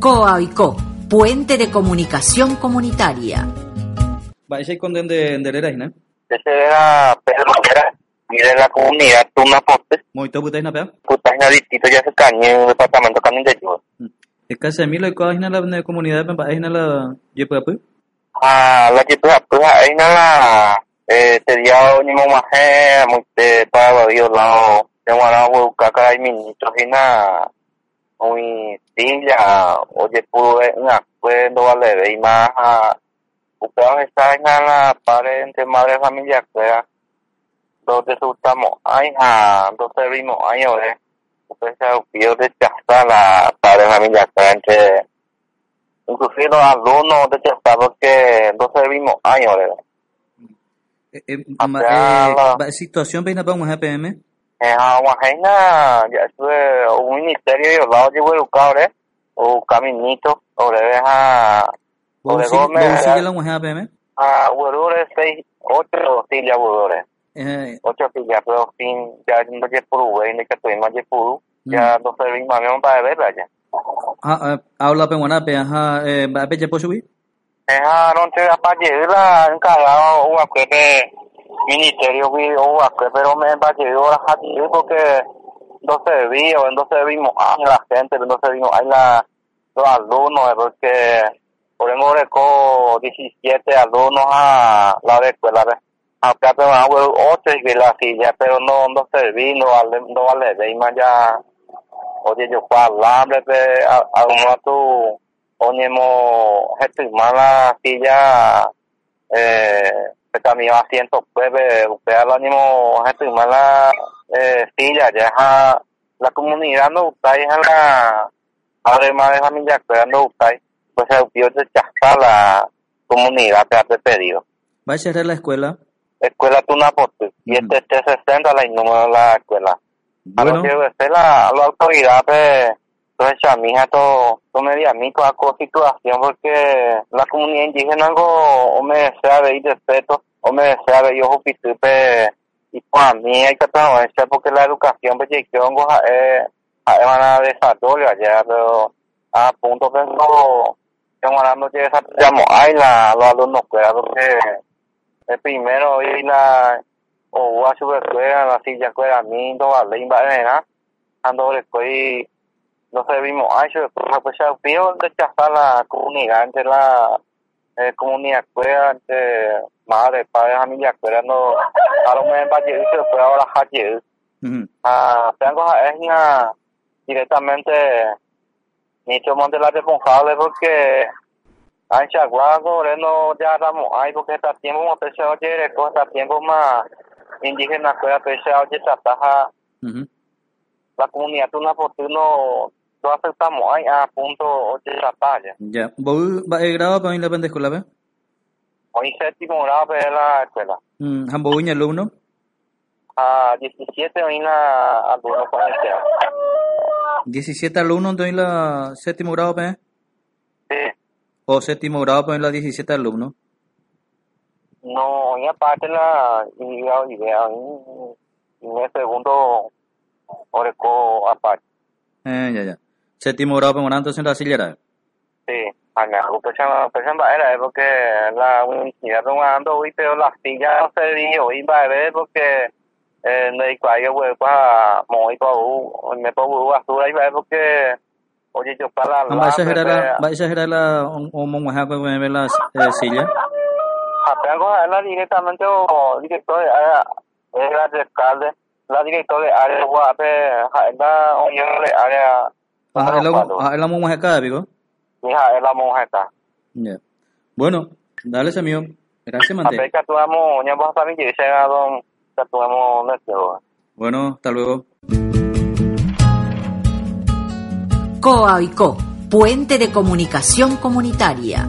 COAICO, Puente de Comunicación Comunitaria. Ser con de de ¿no? Ese era Pedro Noguera, y de la comunidad Tunapote. Muito butais na pé? Putas na distrito ya se cañe en el departamento Camin de Yo. Es casi mil y coas na la comunidad pa ahí na la yepapu. Ah, la yepapu ahí na la eh te dio ni mo maje muy para Dios lado. Tengo ahora buscar cada ministro hina muy silla oye pudo una vale de más ustedes están en la parente madre familia que donde estamos ay ha donde vimos ay ore ustedes se de la padre familia que entre inclusive los alumnos de chasta porque donde vimos ay ore eh, eh, eh, situación ven a un Haina ya estuve un ministerio yo lado de educador eh o caminito o le deja Gómez sigue la mujer APM ah huerure seis ocho sillas huerure eh. Ocho sillas pero sin ya no je puru güey ni que más je puru ya no se vi más bien para ver ya ah habla pe buena pe ha eh ba pe je po subir ha no te apa je la encargado o que ministerio vi o pero me va a llegar a porque no se vi o no se vimos a la gente no se vimos a la los alumnos porque por ejemplo con 17 alumnos a la escuela acá te van a ver ocho y la silla pero no no se vi no vale más ya. Oye yo para de a uno tu oye mo gente mala silla eh también asiento puede usted el ánimo gente mala eh, silla ya la comunidad no gusta en la además de familia que no gusta pues se pidió rechazar la comunidad que hace pedido va a cerrar la escuela. Escuela Tunapote y este este 60 la número de la escuela. Bueno. a lo que esté la, la autoridad pues entonces a mí esto to media mi toda situación porque la comunidad indígena algo me desea de respeto o me desea de yo pe y para mí hay que trabajar porque la educación pues yo vengo a eh a allá pero a punto que no estamos de esa llamo ay la los alumnos cuidado que el primero y la o a su la silla escuela mí no vale va ando estoy no servimos ay yo pues ya pido rechazar la comunidad entre la eh, comunidad escuela entre madre padre familia escuela no a lo mejor va a llegar después ahora a llegar ah tengo es una directamente ni tomo de la responsable porque hay chaguago no ya estamos ay porque está tiempo más pesado oye está tiempo más indígena escuela pesado oye está la comunidad una fortuna lo aceptamos ahí a punto 8 de la talla. Ya. ¿Vos va a grado para ir a la escuela, ve? Hoy séptimo grado para la escuela. Mm, ¿Han vos alumno? A 17 hoy la alumno este 17 alumnos entonces la séptimo grado, pe? Sí. ¿O séptimo grado para la 17 alumnos? No, hoy aparte la idea, en el segundo oreco aparte. Eh, ya, ya. Séptimo grado entonces en sillera. Sí, ana, pues pues era porque la universidad no ando hoy pero la silla no se dio hoy va a ver porque eh no hay cual para muy para u me puedo basura y va porque oye yo para la va a exagerar la va a exagerar la ha que ver la silla apenas la directamente o director era el alcalde la director de área guape la oye área Es la, es la monja acá, digo. Mija, es la monja acá. Ya. Bueno, dale, amigo. Gracias, Mante. A ver, que actuamos, ya vamos a saber que llegado, que actuamos nuestro. Bueno, hasta luego. COAICO, Puente de Comunicación Comunitaria.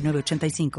85